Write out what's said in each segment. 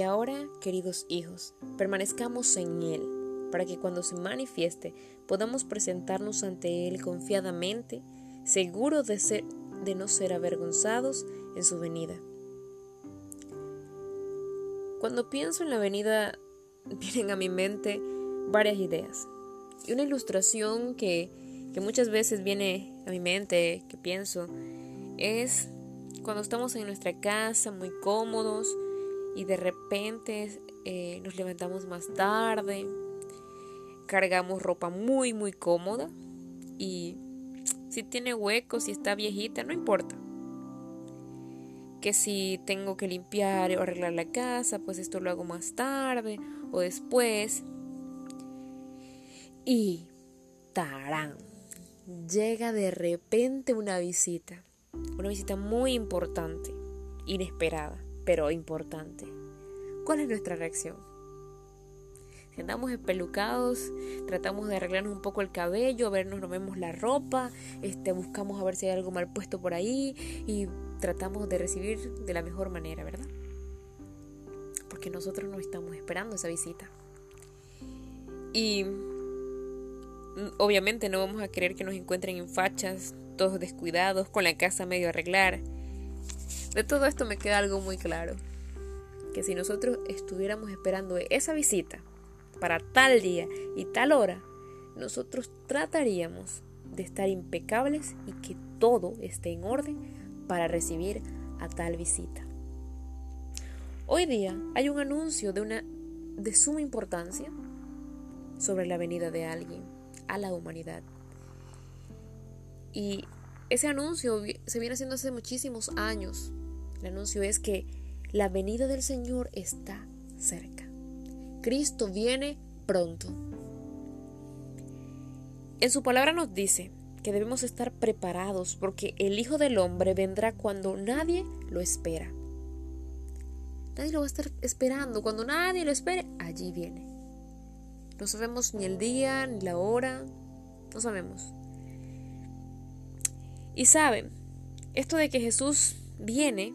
Y ahora, queridos hijos, permanezcamos en Él, para que cuando se manifieste podamos presentarnos ante Él confiadamente, seguros de, ser, de no ser avergonzados en su venida. Cuando pienso en la venida, vienen a mi mente varias ideas. Y una ilustración que, que muchas veces viene a mi mente, que pienso, es cuando estamos en nuestra casa muy cómodos y de repente eh, nos levantamos más tarde, cargamos ropa muy muy cómoda y si tiene huecos, si está viejita, no importa. Que si tengo que limpiar o arreglar la casa, pues esto lo hago más tarde o después. Y tarán, llega de repente una visita una visita muy importante, inesperada, pero importante. ¿Cuál es nuestra reacción? Si andamos espelucados, tratamos de arreglarnos un poco el cabello, vernos, nos vemos la ropa, este, buscamos a ver si hay algo mal puesto por ahí y tratamos de recibir de la mejor manera, ¿verdad? Porque nosotros no estamos esperando esa visita. Y mm, obviamente no vamos a querer que nos encuentren en fachas, descuidados, con la casa medio arreglar. De todo esto me queda algo muy claro, que si nosotros estuviéramos esperando esa visita para tal día y tal hora, nosotros trataríamos de estar impecables y que todo esté en orden para recibir a tal visita. Hoy día hay un anuncio de una de suma importancia sobre la venida de alguien a la humanidad. Y ese anuncio se viene haciendo hace muchísimos años. El anuncio es que la venida del Señor está cerca. Cristo viene pronto. En su palabra nos dice que debemos estar preparados porque el Hijo del Hombre vendrá cuando nadie lo espera. Nadie lo va a estar esperando. Cuando nadie lo espere, allí viene. No sabemos ni el día, ni la hora. No sabemos. Y saben, esto de que Jesús viene,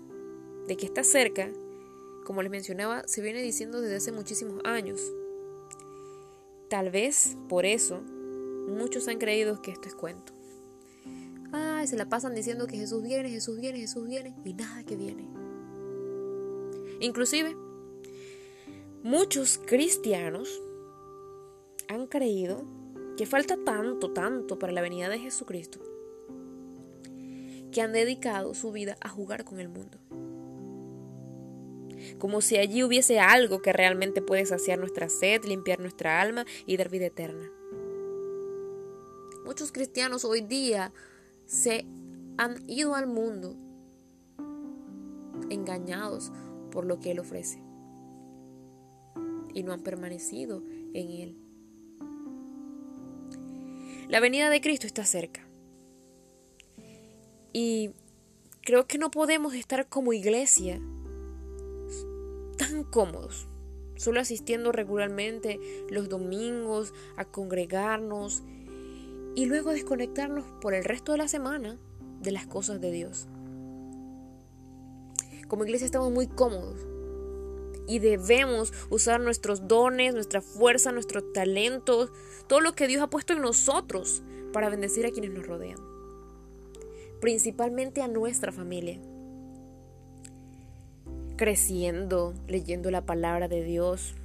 de que está cerca, como les mencionaba, se viene diciendo desde hace muchísimos años. Tal vez por eso muchos han creído que esto es cuento. Ay, se la pasan diciendo que Jesús viene, Jesús viene, Jesús viene y nada que viene. Inclusive, muchos cristianos han creído que falta tanto, tanto para la venida de Jesucristo que han dedicado su vida a jugar con el mundo. Como si allí hubiese algo que realmente puede saciar nuestra sed, limpiar nuestra alma y dar vida eterna. Muchos cristianos hoy día se han ido al mundo engañados por lo que Él ofrece y no han permanecido en Él. La venida de Cristo está cerca. Y creo que no podemos estar como iglesia cómodos, solo asistiendo regularmente los domingos a congregarnos y luego desconectarnos por el resto de la semana de las cosas de Dios. Como iglesia estamos muy cómodos y debemos usar nuestros dones, nuestra fuerza, nuestros talentos, todo lo que Dios ha puesto en nosotros para bendecir a quienes nos rodean principalmente a nuestra familia. Creciendo, leyendo la palabra de Dios,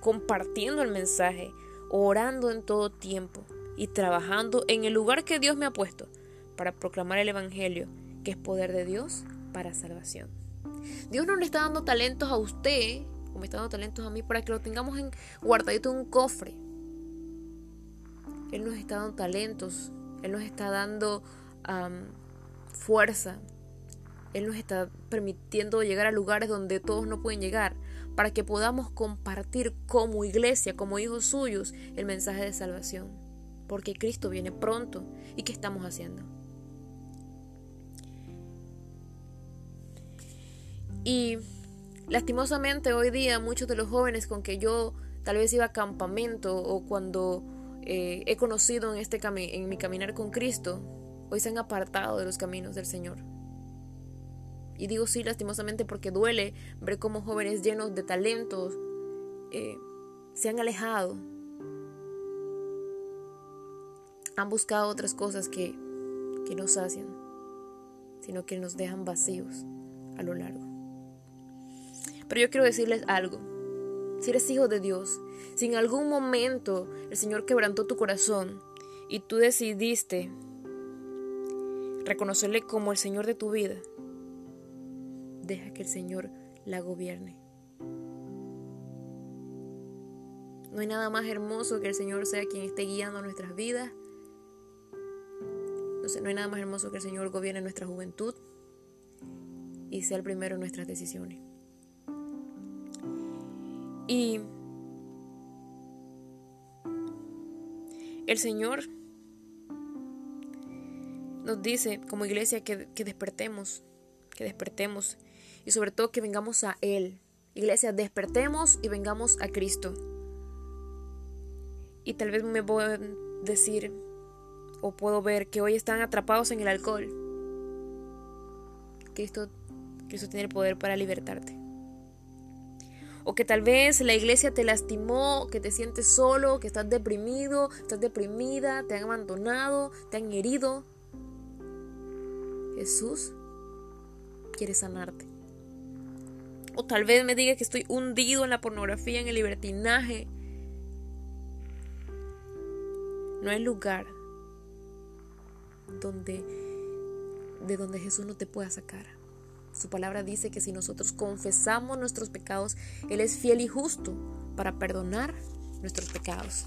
compartiendo el mensaje, orando en todo tiempo y trabajando en el lugar que Dios me ha puesto para proclamar el Evangelio, que es poder de Dios para salvación. Dios no le está dando talentos a usted, como está dando talentos a mí, para que lo tengamos en, guardadito en un cofre. Él nos está dando talentos, Él nos está dando fuerza. Él nos está permitiendo llegar a lugares donde todos no pueden llegar, para que podamos compartir como iglesia, como hijos suyos, el mensaje de salvación. Porque Cristo viene pronto. ¿Y qué estamos haciendo? Y lastimosamente hoy día muchos de los jóvenes con que yo tal vez iba a campamento o cuando eh, he conocido en, este en mi caminar con Cristo, hoy se han apartado de los caminos del Señor. Y digo sí lastimosamente porque duele ver cómo jóvenes llenos de talentos eh, se han alejado. Han buscado otras cosas que, que no sacian, sino que nos dejan vacíos a lo largo. Pero yo quiero decirles algo. Si eres hijo de Dios, si en algún momento el Señor quebrantó tu corazón y tú decidiste reconocerle como el Señor de tu vida, deja que el Señor la gobierne. No hay nada más hermoso que el Señor sea quien esté guiando nuestras vidas. No, hay nada más hermoso que el Señor gobierne nuestra juventud y sea el primero en nuestras decisiones. Y el Señor nos dice como iglesia que, que despertemos, que despertemos y sobre todo que vengamos a Él. Iglesia, despertemos y vengamos a Cristo. Y tal vez me puedan decir o puedo ver que hoy están atrapados en el alcohol. Cristo, Cristo tiene el poder para libertarte. O que tal vez la iglesia te lastimó, que te sientes solo, que estás deprimido, estás deprimida, te han abandonado, te han herido. Jesús quiere sanarte. O tal vez me diga que estoy hundido en la pornografía, en el libertinaje. No hay lugar donde de donde Jesús no te pueda sacar. Su palabra dice que si nosotros confesamos nuestros pecados, Él es fiel y justo para perdonar nuestros pecados.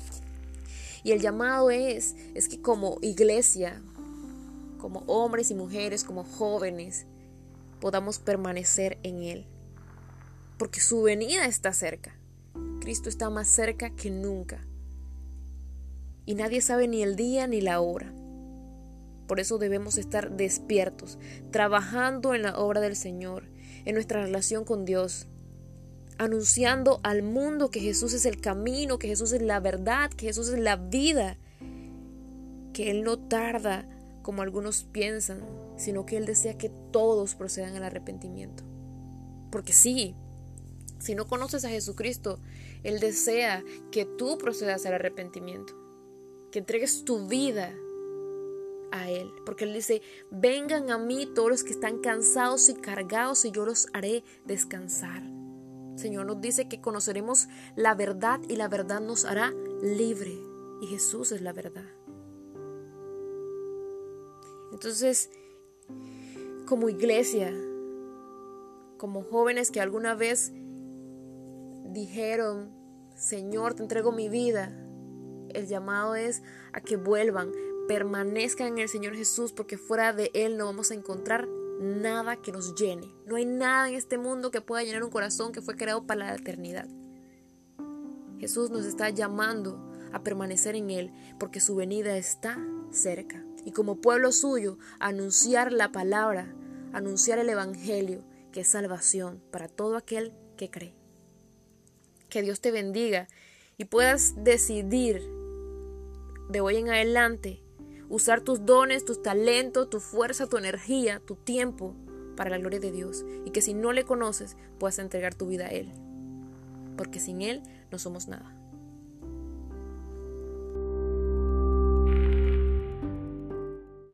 Y el llamado es, es que como iglesia, como hombres y mujeres, como jóvenes, podamos permanecer en Él. Porque su venida está cerca. Cristo está más cerca que nunca. Y nadie sabe ni el día ni la hora. Por eso debemos estar despiertos, trabajando en la obra del Señor, en nuestra relación con Dios, anunciando al mundo que Jesús es el camino, que Jesús es la verdad, que Jesús es la vida, que Él no tarda como algunos piensan, sino que Él desea que todos procedan al arrepentimiento. Porque sí, si no conoces a Jesucristo, Él desea que tú procedas al arrepentimiento, que entregues tu vida a Él, porque Él dice, vengan a mí todos los que están cansados y cargados y yo los haré descansar. Señor nos dice que conoceremos la verdad y la verdad nos hará libre. Y Jesús es la verdad. Entonces, como iglesia, como jóvenes que alguna vez dijeron, Señor, te entrego mi vida, el llamado es a que vuelvan, permanezcan en el Señor Jesús porque fuera de Él no vamos a encontrar nada que nos llene. No hay nada en este mundo que pueda llenar un corazón que fue creado para la eternidad. Jesús nos está llamando a permanecer en Él porque su venida está cerca. Y como pueblo suyo, anunciar la palabra, anunciar el Evangelio, que es salvación para todo aquel que cree. Que Dios te bendiga y puedas decidir de hoy en adelante usar tus dones, tus talentos, tu fuerza, tu energía, tu tiempo para la gloria de Dios. Y que si no le conoces, puedas entregar tu vida a Él. Porque sin Él no somos nada.